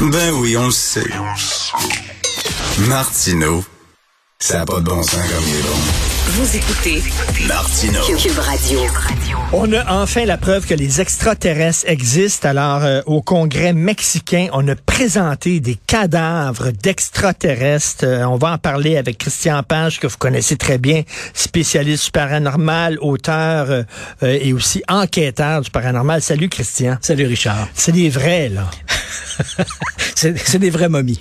Ben oui, on le sait. Martineau, ça n'a pas de bon sens comme il est bon. Vous écoutez Martineau. Cube Radio. On a enfin la preuve que les extraterrestres existent. Alors, euh, au Congrès mexicain, on a présenté des cadavres d'extraterrestres. Euh, on va en parler avec Christian Page, que vous connaissez très bien, spécialiste du paranormal, auteur euh, euh, et aussi enquêteur du paranormal. Salut, Christian. Salut Richard. C'est des vrais, là. C'est c'est des vraies momies.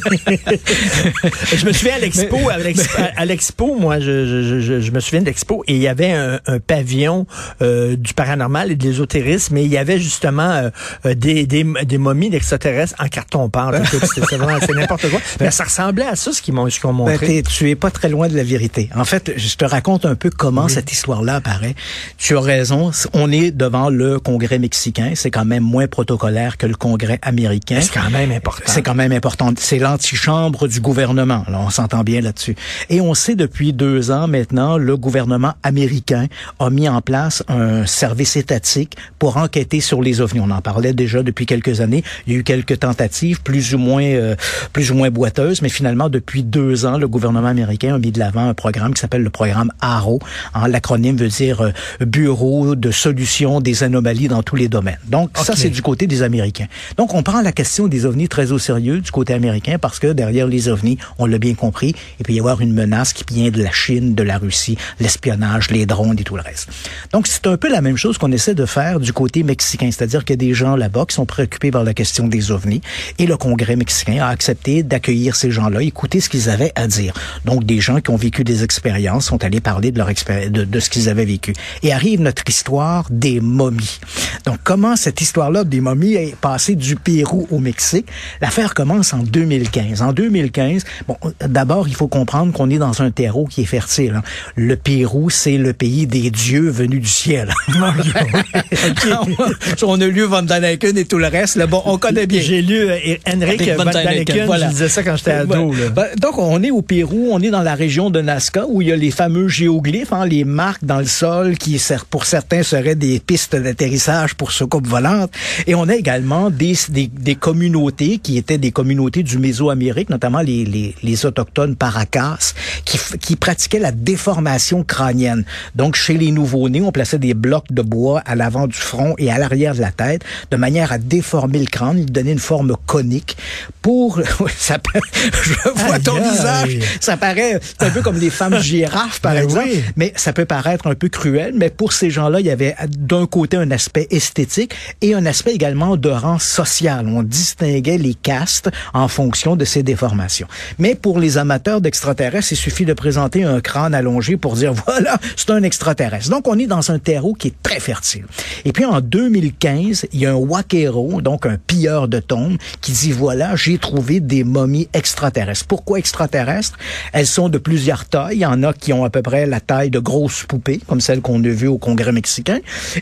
Je me souviens à l'expo, à l'expo, à l'expo, moi, je, je, je, je me souviens de l'expo et il y avait un, un pavillon euh, du paranormal et de l'ésotérisme, mais il y avait justement euh, euh, des, des, des momies d'extraterrestres en carton vraiment c'est n'importe quoi. Mais ça ressemblait à ça ce qu'ils m'ont Ben, montré. t'es- tu es pas très loin de la vérité. En fait, je te raconte un peu comment cette histoire-là apparaît. Tu as raison. On est devant le Congrès mexicain. C'est quand même moins protocolaire que le Congrès américain. C'est quand même important. C'est quand même important. C'est l'antichambre du gouvernement. Là, on s'entend bien là-dessus. Et on sait depuis deux ans maintenant, le gouvernement américain a mis en place un service étatique pour enquêter sur les ovnis. On en parlait déjà depuis quelques années. Il y a eu quelques tentatives, plus ou moins, euh, plus ou moins boiteuses, mais finalement, depuis deux ans, le gouvernement américain a mis de l'avant un programme qui s'appelle le programme ARO. L'acronyme veut dire euh, Bureau de solution des anomalies dans tous les domaines. Donc, ça, c'est du côté des Américains. Donc, on prend la question des ovnis très au sérieux du côté américain parce que derrière les ovnis, on l'a bien compris, il peut y avoir une menace qui vient de la Chine, de la Russie, l'espionnage, les drones et tout le reste. Donc, c'est un peu la même chose qu'on essaie de faire du côté mexicain, c'est-à-dire qu'il y a des gens là-bas qui sont préoccupés par la question des ovnis et le Congrès mexicain a accepté d'accueillir ces gens-là, écouter ce qu'ils avaient à dire. Donc, des gens qui ont vécu des expériences sont allés parler de leur de, ce qu'ils avaient vécu. Et arrive notre histoire des momies. Donc, comment cette histoire-là des momies est passée du Pérou au Mexique? L'affaire commence en 2015. En 2015, bon, d'abord, il faut comprendre qu'on est dans un terreau qui est fertile. hein. Le Pérou, c'est le pays des dieux venus du ciel. on a lu Van Daniken et tout le reste. Là, bon, on connaît bien. J'ai lu euh, Henrik Van Van Daniken, voilà. je disais ça quand j'étais ado. Là. Ben, donc, on est au Pérou, on est dans la région de Nazca, où il y a les fameux géoglyphes, hein, les marques dans le sol, qui pour certains seraient des pistes d'atterrissage pour soucoupe volante. Et on a également des, des, des communautés qui étaient des communautés du Mésoamérique, notamment les, les, les autochtones Paracas, qui, qui pratiquaient la déformation crânienne. Donc, chez les nouveau-nés, on plaçait des blocs de bois à l'avant du front et à l'arrière de la tête, de manière à déformer le crâne, lui donner une forme conique pour... Ça, je vois Aïe, ton aïe. visage, ça paraît c'est un peu comme les femmes girafes, par Ben exemple, oui. mais ça peut paraître un peu cruel, mais pour ces gens-là, il y avait d'un côté un aspect esthétique et un aspect également de rang social. On distinguait les castes en fonction de ces déformations. Mais pour les amateurs d'extraterrestres, il suffit de présenter un crâne allongé pour dire voilà, c'est un extraterrestre. Donc on est dans un terreau qui est très fertile. Et puis en 2015, il y a un waquero, donc un pilleur de tombes, qui dit voilà, j'ai trouvé des momies extraterrestres. Pourquoi extraterrestres? Elles sont de plusieurs tailles. Il y en a qui ont à peu près la taille de grosses poupées, comme celles qu'on a vues au Congrès mexicain,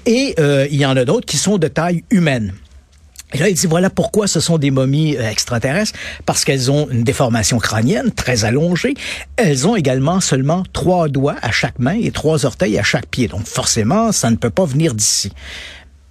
et euh, il y en a d'autres qui sont de taille humaine. Et là, il dit, voilà pourquoi ce sont des momies euh, extraterrestres, parce qu'elles ont une déformation crânienne très allongée. Elles ont également seulement trois doigts à chaque main et trois orteils à chaque pied. Donc forcément, ça ne peut pas venir d'ici.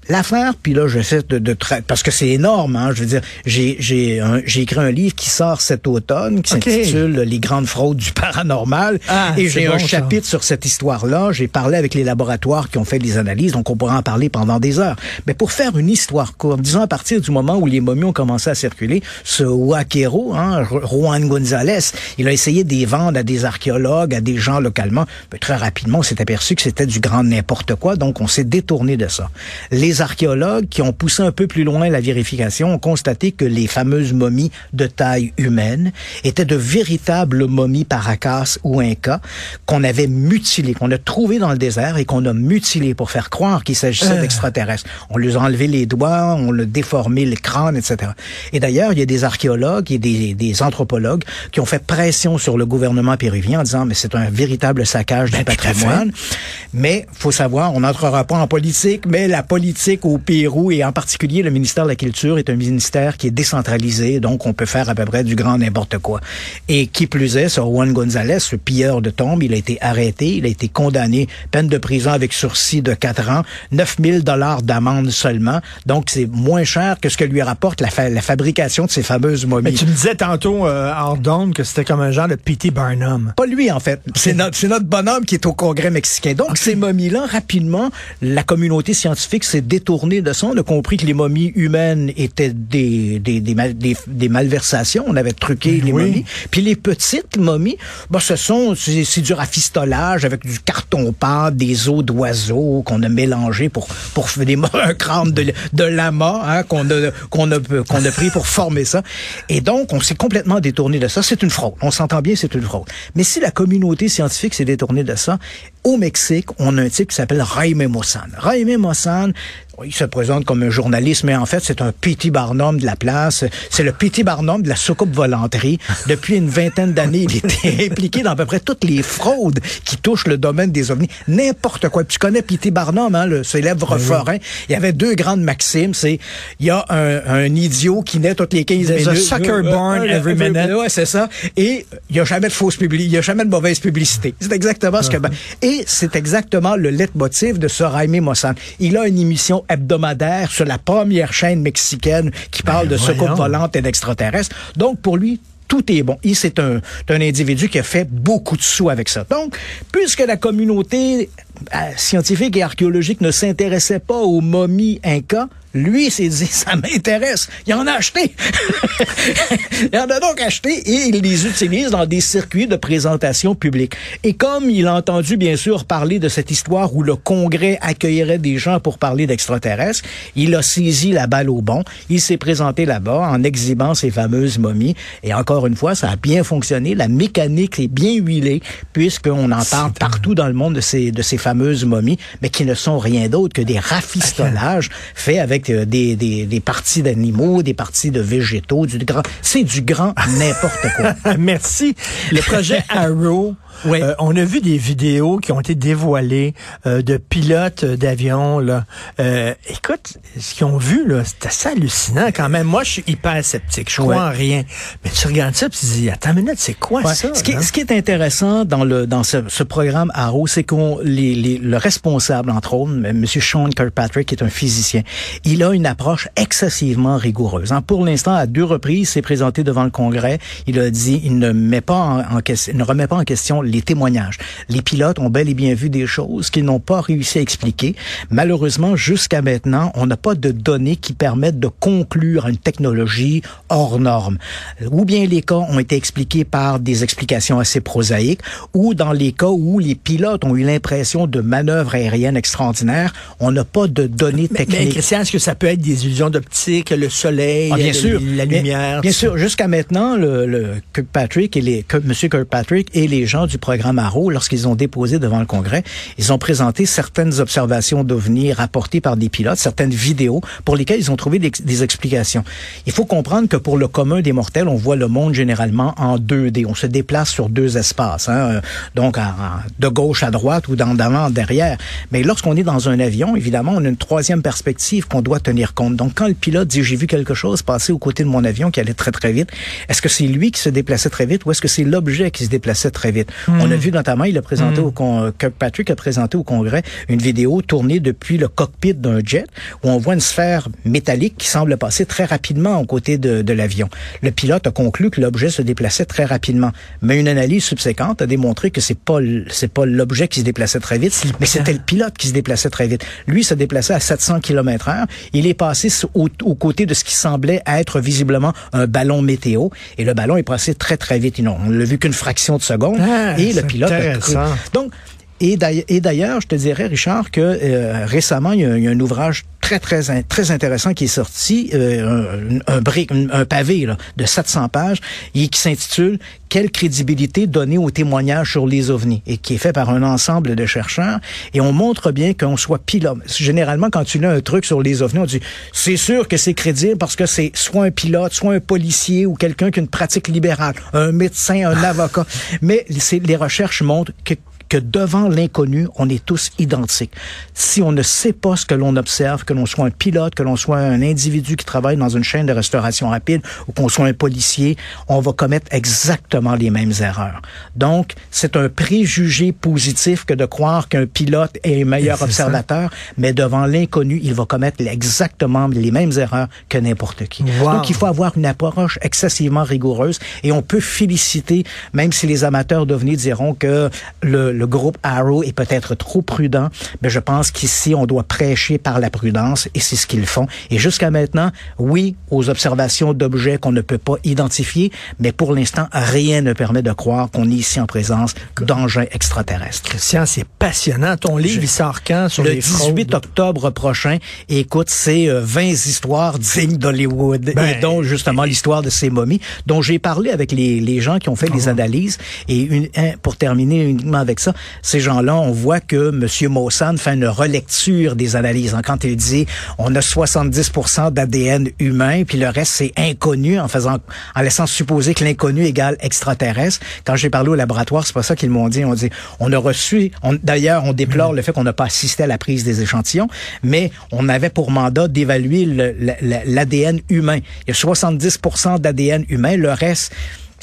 L'affaire, puis là, j'essaie de, de tra- parce que c'est énorme, hein, je veux dire, j'ai j'ai j'ai écrit un livre qui sort cet automne qui s'intitule Les grandes fraudes du paranormal, Ah, et j'ai bon, un ça. chapitre sur cette histoire-là. J'ai parlé avec les laboratoires qui ont fait des analyses, donc on pourra en parler pendant des heures. Mais pour faire une histoire courte, disons à partir du moment où les momies ont commencé à circuler, ce Waquero, hein, Juan González, il a essayé de les vendre à des archéologues, à des gens localement. Mais très rapidement, on s'est aperçu que c'était du grand n'importe quoi, donc on s'est détourné de ça. Les archéologues qui ont poussé un peu plus loin la vérification ont constaté que les fameuses momies de taille humaine étaient de véritables momies paracas ou incas qu'on avait mutilées, qu'on a trouvées dans le désert et qu'on a mutilées pour faire croire qu'il s'agissait Euh. d'extraterrestres. On leur a enlevé les doigts, on leur a déformé le crâne, etc. Et d'ailleurs, il y a des archéologues et des, des anthropologues qui ont fait pression sur le gouvernement péruvien en disant mais c'est un véritable saccage du Ben, patrimoine. Mais faut savoir, on n'entrera pas en politique, mais la politique au Pérou et en particulier le ministère de la Culture est un ministère qui est décentralisé, donc on peut faire à peu près du grand n'importe quoi. Et qui plus est, sur Juan González, ce pilleur de tombes, il a été arrêté, il a été condamné, peine de prison avec sursis de 4 ans, 9000 dollars d'amende seulement. Donc c'est moins cher que ce que lui rapporte la, fa- la fabrication de ces fameuses momies. Mais tu me disais tantôt, euh, hors que c'était comme un genre de P.T. Barnum. Pas lui, en fait. C'est notre, c'est notre bonhomme qui est au Congrès mexicain. Donc, ces momies-là, rapidement, la communauté scientifique s'est détournée de ça. On a compris que les momies humaines étaient des, des, des, mal- des, des malversations. On avait truqué les Oui. momies. Puis les petites momies, bah, ce sont, c'est, du rafistolage avec du carton pâte, des os d'oiseaux qu'on a mélangé pour, pour faire des, un crâne de, de lama, hein, qu'on a, qu'on a, qu'on a pris pour former ça. Et donc, on s'est complètement détourné de ça. C'est une fraude. On s'entend bien, c'est une fraude. Mais si la communauté scientifique s'est détournée de ça, au Mexique, on a un type qui s'appelle Jaime Mossan. Jaime Mossan, il se présente comme un journaliste, mais en fait, c'est un P.T. Barnum de la place. C'est le P.T. Barnum de la soucoupe volanterie. Depuis une vingtaine d'années, il était impliqué dans à peu près toutes les fraudes qui touchent le domaine des ovnis. N'importe quoi. Puis tu connais P.T. Barnum, hein, le célèbre forain? Il y avait deux grandes maximes. C'est, il y a un, un idiot qui naît toutes les 15 There's a minutes. sucker born every minute. Ouais, c'est ça. Et il n'y a jamais de fausse publicité, il n'y a jamais de mauvaise publicité. C'est exactement ce que... Et c'est exactement le leitmotiv de ce Jaime Mossan. Il a une émission hebdomadaire sur la première chaîne mexicaine qui parle de secours volantes et d'extraterrestres. Donc, pour lui, tout est bon. Il, c'est un, un individu qui a fait beaucoup de sous avec ça. Donc, puisque la communauté euh, scientifique et archéologique ne s'intéressait pas aux momies incas, lui s'est dit, ça m'intéresse. Il en a acheté. il en a donc acheté et il les utilise dans des circuits de présentation publique. Et comme il a entendu, bien sûr, parler de cette histoire où le Congrès accueillerait des gens pour parler d'extraterrestres, il a saisi la balle au bon. Il s'est présenté là-bas en exhibant ces fameuses momies. Et encore une fois, ça a bien fonctionné. La mécanique est bien huilée puisqu'on en parle partout dans le monde de ces, de ces fameuses momies, mais qui ne sont rien d'autre que des rafistolages faits avec euh, des, des, des parties d'animaux, des parties de végétaux, du grand, c'est du grand n'importe quoi. Merci. Le projet Arrow. Oui. euh, on a vu des vidéos qui ont été dévoilées euh, de pilotes d'avions. Là, Euh, écoute, ce qu'ils ont vu là, c'est assez hallucinant quand même. Moi, je suis hyper sceptique. Je crois Ouais. en rien. Mais tu regardes ça, puis tu te dis, attends une minute, c'est quoi Ouais. ça ce, qui est, là? ce qui est intéressant dans le dans ce, ce programme Arrow, c'est qu'on les, les- le responsable entre autres, M. Sean Kirkpatrick, qui est un physicien, il a une approche excessivement rigoureuse. hein. Pour l'instant, à deux reprises, il s'est présenté devant le Congrès. Il a dit, il ne met pas en, en question, il ne remet pas en question les témoignages. Les pilotes ont bel et bien vu des choses qu'ils n'ont pas réussi à expliquer. Malheureusement, jusqu'à maintenant, on n'a pas de données qui permettent de conclure une technologie hors norme. Ou bien les cas ont été expliqués par des explications assez prosaïques, ou dans les cas où les pilotes ont eu l'impression de manœuvres aériennes extraordinaires, on n'a pas de données Mais, mais techniques. Christian, est-ce que ça peut être des illusions d'optique, le soleil, Ah, bien le- sûr. la lumière? Bien, sûr. Jusqu'à maintenant, le, le Kirkpatrick et les, Monsieur Kirkpatrick et les gens du programme Arrow, lorsqu'ils ont déposé devant le Congrès, ils ont présenté certaines observations d'OVNI rapportées par des pilotes, certaines vidéos pour lesquelles ils ont trouvé des, explications. Il faut comprendre que pour le commun des mortels, on voit le monde généralement en 2D. On se déplace sur deux espaces, hein, euh, donc de gauche à droite ou d'avant, derrière. Mais lorsqu'on est dans un avion, évidemment, on a une troisième perspective qu'on doit tenir compte. Donc, quand le pilote dit j'ai vu quelque chose passer aux côtés de mon avion qui allait très très vite, est-ce que c'est lui qui se déplaçait très vite ou est-ce que c'est l'objet qui se déplaçait très vite? On a vu notamment, il a présenté au con- Kirkpatrick a présenté au Congrès une vidéo tournée depuis le cockpit d'un jet où on voit une sphère métallique qui semble passer très rapidement aux côtés de, de l'avion. Le pilote a conclu que l'objet se déplaçait très rapidement, mais une analyse subséquente a démontré que c'est pas c'est pas l'objet qui se déplaçait très vite, mais c'était le pilote qui se déplaçait très vite. Lui se déplaçait à 700 km heure. Il est passé au, aux côtés de ce qui semblait être visiblement un ballon météo et le ballon est passé très très vite. Non, on l'a vu qu'une fraction de seconde Ah, et le pilote a cru. intéressant. Donc et d'ailleurs, et d'ailleurs, je te dirais, Richard, que euh, récemment, il y, a, il y a un ouvrage très, très, in- très intéressant qui est sorti, euh, un, un, brick- un- un pavé là, de 700 pages, et qui s'intitule « Quelle crédibilité donner aux témoignages sur les ovnis ?» et qui est fait par un ensemble de chercheurs. Et on montre bien qu'on soit pilote. Généralement, quand tu lis un truc sur les ovnis, on dit « C'est sûr que c'est crédible parce que c'est soit un pilote, soit un policier ou quelqu'un qui a une pratique libérale, un médecin, un avocat. » Mais c'est- les recherches montrent que que devant l'inconnu, on est tous identiques. Si on ne sait pas ce que l'on observe, que l'on soit un pilote, que l'on soit un individu qui travaille dans une chaîne de restauration rapide ou qu'on soit un policier, on va commettre exactement les mêmes erreurs. Donc, c'est un préjugé positif que de croire qu'un pilote est un meilleur observateur, mais devant l'inconnu, il va commettre exactement les mêmes erreurs que n'importe qui. Wow. Donc, il faut avoir une approche excessivement rigoureuse et on peut féliciter, même si les amateurs d'OVNI diront que le, le groupe Arrow est peut-être trop prudent, mais je pense qu'ici, on doit prêcher par la prudence et c'est ce qu'ils font. Et jusqu'à maintenant, oui, aux observations d'objets qu'on ne peut pas identifier, mais pour l'instant, rien ne permet de croire qu'on est ici en présence d'engins extraterrestres. Christian, c'est passionnant. Ton livre, il sort quand sur Le les 18 fraudes? octobre prochain, et écoute, c'est euh, 20 histoires dignes d'Hollywood, Ben, et dont justement l'histoire de ces momies, dont j'ai parlé avec les, les gens qui ont fait Ah. les analyses. Et une, pour terminer uniquement avec ça, ces gens-là, on voit que M. Mossan fait une relecture des analyses. hein, quand il dit, on a 70% d'ADN humain, puis le reste c'est inconnu, en faisant, en laissant supposer que l'inconnu égale extraterrestre. Quand j'ai parlé au laboratoire, c'est pas ça qu'ils m'ont dit. On dit, on a reçu, on- d'ailleurs, on déplore le fait qu'on n'a pas assisté à la prise des échantillons, mais on avait pour mandat d'évaluer l'ADN humain. Il y a 70% d'ADN humain, le reste,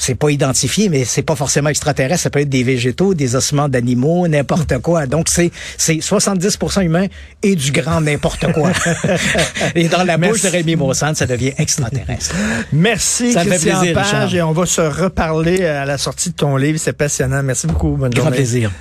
c'est pas identifié, mais c'est pas forcément extraterrestre. Ça peut être des végétaux, des ossements d'animaux, n'importe quoi. Donc c'est c'est 70% humain et du grand n'importe quoi. et dans la bouche Merci. de Rémi Monsanto, ça devient extraterrestre. Merci, Ça me fait Christian plaisir, Page, et on va se reparler à la sortie de ton livre. C'est passionnant. Merci beaucoup. Bonne Grand journée. plaisir.